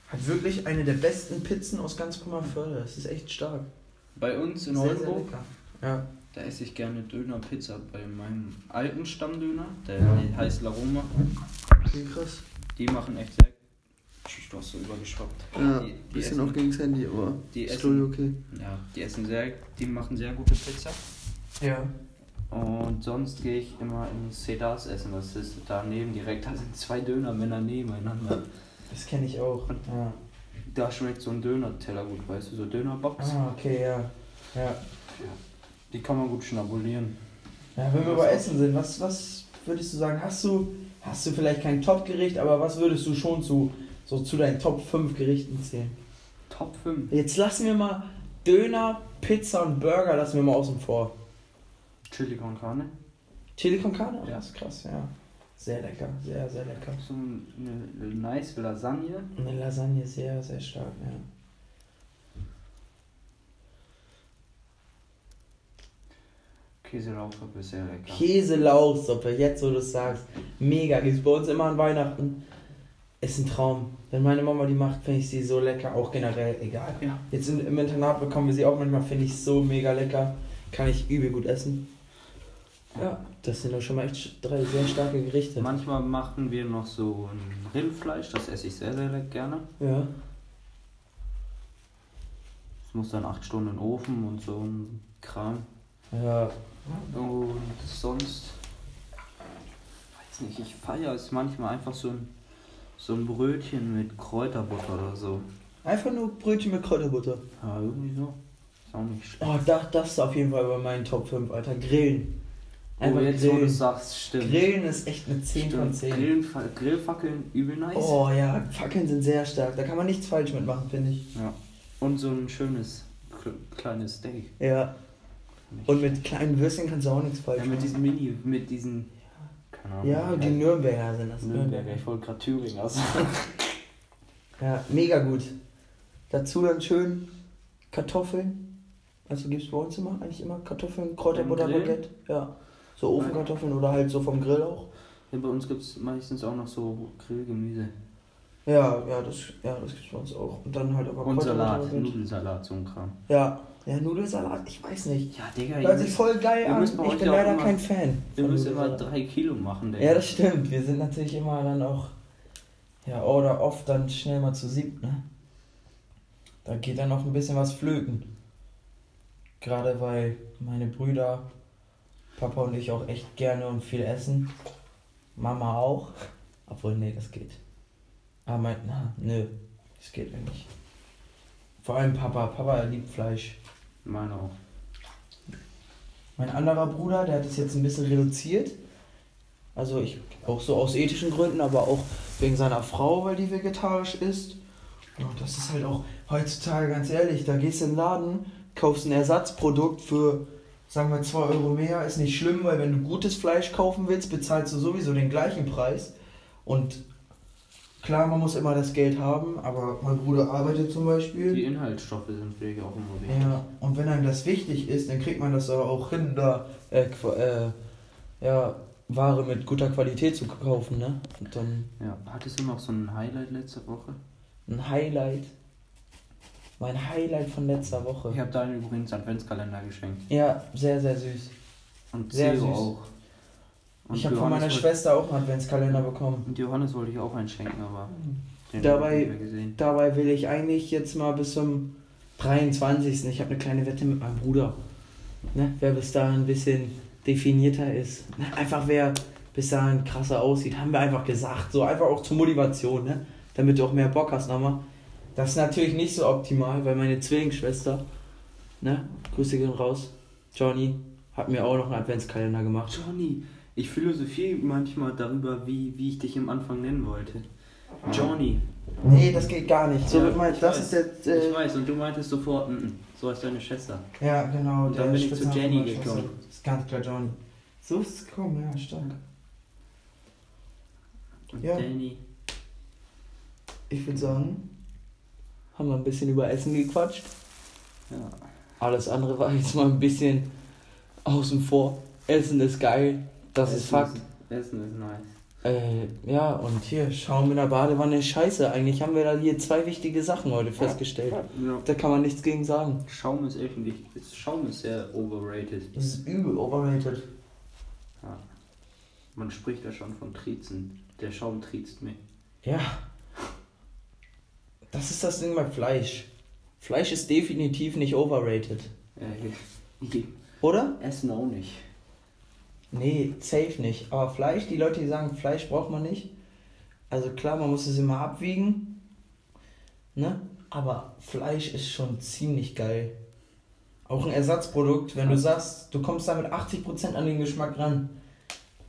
hat wirklich eine der besten Pizzen aus ganz Bremerförde. Das ist echt stark.
Bei uns in
sehr, sehr
Oldenburg,
lecker. Ja.
Da esse ich gerne Döner-Pizza bei meinem alten Stammdöner, der
Ja.
heißt Laroma.
Krass.
Die machen echt sehr. Du hast so übergeschwappt.
Ja,
Die- die
bisschen
essen-
auch gegen das Handy, aber
die
ist
essen-
okay.
Ja, die essen sehr, die machen sehr gute Pizza.
Ja.
Und sonst gehe ich immer in Cedars essen. Das ist daneben direkt. Da sind zwei Dönermänner nebeneinander.
Das kenne ich auch. Ja.
Da schmeckt so ein Döner-Teller gut, weißt du, so Dönerbox.
Ah, okay, ja. Ja.
Die kann man gut schnabulieren.
Ja, wenn wir bei Essen sind, was, was würdest du sagen? Hast du, hast du vielleicht kein Top-Gericht, aber was würdest du schon zu, so zu deinen Top 5 Gerichten zählen?
Top 5.
Jetzt lassen wir mal Döner, Pizza und Burger lassen wir mal außen vor.
Chili con Carne.
Chili con Carne?
Ja.
Das ist krass, ja. Sehr lecker, sehr, sehr lecker.
So eine, eine nice Lasagne.
Eine Lasagne sehr, sehr stark, ja.
Käselauchsuppe ist sehr lecker.
Käselauchsuppe, jetzt wo du es sagst. Mega, gibt's bei uns immer an Weihnachten. Ist ein Traum. Wenn meine Mama die macht, finde ich sie so lecker, auch generell egal.
Ja.
Jetzt im, im Internat bekommen wir sie auch manchmal, finde ich so mega lecker. Kann ich übel gut essen. Ja, das sind doch schon mal echt drei sehr starke Gerichte.
Manchmal machen wir noch so ein Rindfleisch, das esse ich sehr, sehr gerne.
Ja.
Es muss dann acht Stunden in den Ofen und so ein Kram.
Ja.
Und sonst, weiß nicht, ich feiere es manchmal einfach so ein, so ein Brötchen mit Kräuterbutter oder so.
Einfach nur Brötchen mit Kräuterbutter.
Ja, irgendwie so. Ist auch nicht schlecht.
Oh, das, das ist auf jeden Fall bei meinen Top 5, Alter. Grillen.
Oh, jetzt wo du
grillen.
sagst, stimmt.
Grillen ist echt eine 10 von
Stimmt.
10.
Grillen, Grillfackeln, übel nice.
Oh ja, Fackeln sind sehr stark. Da kann man nichts falsch mitmachen, finde ich.
Ja. Und so ein schönes kle- kleines Steak.
Ja. Und mit kleinen Würstchen kannst du auch nichts falsch
ja, mit
machen.
diesen Mini, mit diesen. Keine Ahnung.
Ja, die Nürnberger sind das.
Nürnberger. Ich wollte gerade Thüringer sagen. <laughs>
Ja, mega gut. Dazu dann schön Kartoffeln. Also gibt es bei uns immer eigentlich immer Kartoffeln, Kräuterbutter,
Grill?
Baguette. Ja. So Ofenkartoffeln oder halt so vom Grill auch.
Ja, bei uns gibt es meistens auch noch so Grillgemüse.
Ja, ja, das, ja, das gibt's bei uns auch. Und dann halt aber
Und Salat. Nudelsalat, so ein Kram.
Ja. Ja, Nudelsalat, ich weiß nicht.
Ja, Digga,
Hört sich voll geil an. Ich bin leider
immer-
kein Fan.
wir müssen immer drei Kilo machen, Digga.
Ja, das stimmt. Wir sind natürlich immer dann auch, ja, oder oft dann schnell mal zu siebt, ne? Da geht dann noch ein bisschen was flöten. Gerade weil meine Brüder, Papa und ich auch echt gerne und viel essen. Mama auch. Obwohl, nee, das geht. Aber mein, na, nö, das geht ja nicht. Vor allem Papa. Papa liebt Fleisch.
Meine auch.
Mein anderer Bruder, der hat es jetzt ein bisschen reduziert. Also ich auch so aus ethischen Gründen, aber auch wegen seiner Frau, weil die vegetarisch ist. Ja, das ist halt auch heutzutage ganz ehrlich, da gehst du in den Laden, kaufst ein Ersatzprodukt für, sagen wir, 2 Euro mehr, ist nicht schlimm, weil wenn du gutes Fleisch kaufen willst, bezahlst du sowieso den gleichen Preis. Und klar, man muss immer das Geld haben, aber mein Bruder arbeitet zum Beispiel.
Die Inhaltsstoffe sind vielleicht auch immer wichtig.
Ja, und wenn einem das wichtig ist, dann kriegt man das aber auch hin, da äh, äh, ja, Ware mit guter Qualität zu kaufen, ne? Und dann
Ja, hattest du noch so ein Highlight letzte Woche?
ein Highlight. Mein Highlight von letzter Woche.
Ich habe da übrigens Adventskalender geschenkt.
Ja, sehr, sehr süß.
Und
Sehr
Theo
süß.
auch.
Ich habe von meiner Schwester auch einen Adventskalender bekommen.
Und Johannes wollte ich auch einen schenken, aber den
Dabei-
ich nicht mehr gesehen.
Dabei will ich eigentlich jetzt mal bis zum 23. Ich habe eine kleine Wette mit meinem Bruder. Ne? Wer bis dahin ein bisschen definierter ist. Ne? Einfach wer bis dahin krasser aussieht, haben wir einfach gesagt. So einfach auch zur Motivation, ne? damit du auch mehr Bock hast nochmal. Das ist natürlich nicht so optimal, weil meine Zwillingsschwester, ne? Grüße gehen raus, Johnny, hat mir auch noch einen Adventskalender gemacht.
Johnny, ich philosophiere manchmal darüber, wie, wie ich dich am Anfang nennen wollte. Johnny.
Nee, das geht gar nicht. So
Ja,
mein,
ich
das
weiß.
ist jetzt. Äh,
Ich weiß, und du meintest sofort, mm, mm, so heißt deine Schwester.
Ja, genau.
Und dann bin ich zu Jenny gekommen.
Das ist ganz klar Johnny. So ist es gekommen, ja, stark.
Und
Ja.
Danny.
Ich würde sagen, haben wir ein bisschen über Essen gequatscht.
Ja.
Alles andere war jetzt mal ein bisschen außen vor. Essen ist geil, das ist
Essen
Fakt.
Essen ist nice.
Äh, ja, und hier, Schaum in der Badewanne ist scheiße. Eigentlich haben wir da hier zwei wichtige Sachen heute festgestellt.
Ja.
Da kann man nichts gegen sagen.
Schaum ist echt wichtig. Schaum ist sehr overrated.
Das ist übel overrated.
Ja. Man spricht ja schon von Trizen. Der Schaum triezt mich.
Ja. Das ist das Ding bei Fleisch. Fleisch ist definitiv nicht overrated.
Ich-
Oder?
Essen auch nicht.
Nee, safe nicht. Aber Fleisch, die Leute, die sagen, Fleisch braucht man nicht. Also klar, man muss es immer abwiegen. Ne? Aber Fleisch ist schon ziemlich geil. Auch ein Ersatzprodukt, wenn du sagst, du kommst da mit 80% an den Geschmack ran.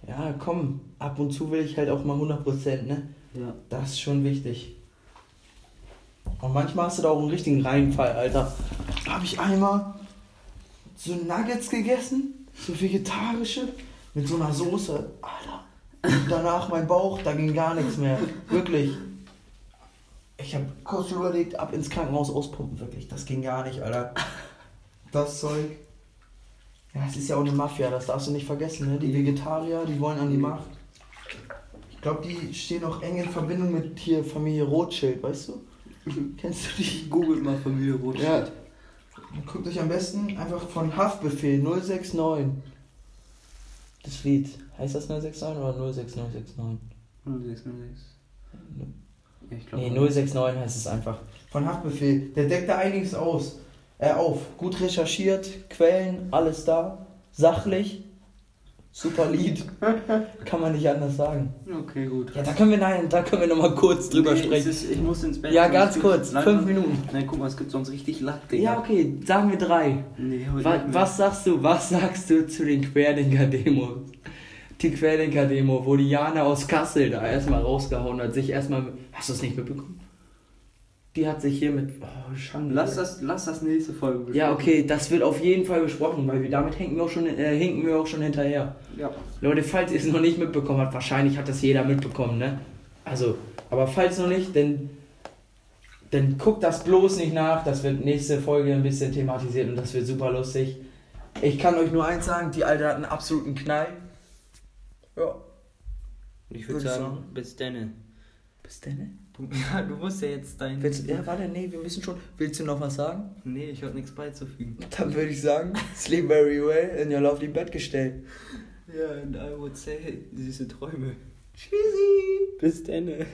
Ja, komm, ab und zu will ich halt auch mal 100%, ne?
Ja.
Das ist schon wichtig. Und manchmal hast du da auch einen richtigen Reinfall, Alter. Habe ich einmal so Nuggets gegessen, so vegetarische, mit so einer Soße. Alter. Und danach mein Bauch, da ging gar nichts mehr. Wirklich. Ich habe kurz überlegt, ab ins Krankenhaus auspumpen, wirklich. Das ging gar nicht, Alter. Das Zeug. Ja, es ist ja auch eine Mafia, das darfst du nicht vergessen, ne? Die Vegetarier, die wollen an die Macht. Ich glaube, die stehen auch eng in Verbindung mit hier Familie Rothschild, weißt du? <laughs> Kennst du die?
Googelt mal Familie Rothschild.
Ja. Guckt euch am besten einfach von Haftbefehl 069. Das Lied. Heißt das 069 oder 06969?
0606. Ja, ich glaube.
Nee, 069 heißt es einfach. Von Haftbefehl. Der deckt da einiges aus. Äh, auf. Gut recherchiert, Quellen, alles da. Sachlich. Super Lied. <laughs> Kann man nicht anders sagen.
Okay, gut.
Ja, da können wir, nein, da können wir nochmal kurz drüber
Nee,
sprechen.
Ist, ich muss ins Bett.
Ja, ganz kurz.
Nein,
Fünf Minuten.
Nein, guck mal, es gibt sonst richtig Lack, Digga.
Ja, okay, sagen wir drei.
Nee, heute
Was, was sagst du, was sagst du zu den Querdenker-Demos? Die Querdenker-Demo, wo die Jana aus Kassel da erstmal rausgehauen hat, sich erstmal. Hast du es nicht mitbekommen? Die hat sich hier mit. Oh, Schande.
Lass das, lass das nächste Folge besprechen.
Ja, okay, das wird auf jeden Fall besprochen, weil wir damit hinken wir auch schon, äh, hinken wir auch schon hinterher.
Ja.
Leute, falls ihr es noch nicht mitbekommen habt, wahrscheinlich hat das jeder mitbekommen, ne? Also, aber falls noch nicht, denn dann guckt das bloß nicht nach. Das wird nächste Folge ein bisschen thematisiert und das wird super lustig. Ich kann euch nur eins sagen, die Alte hat einen absoluten Knall. Ja.
Ich
Würd
würde
sagen,
bis denne.
Bis denn?
Du, ja, du musst ja jetzt dein.
Willst, ja, warte, nee, wir müssen schon. Willst du noch was sagen?
Nee, ich habe nichts beizufügen.
Dann würde ich sagen, sleep very well in your lovely Bettgestell.
Ja, and I would say, süße Träume.
Tschüssi.
Bis denne.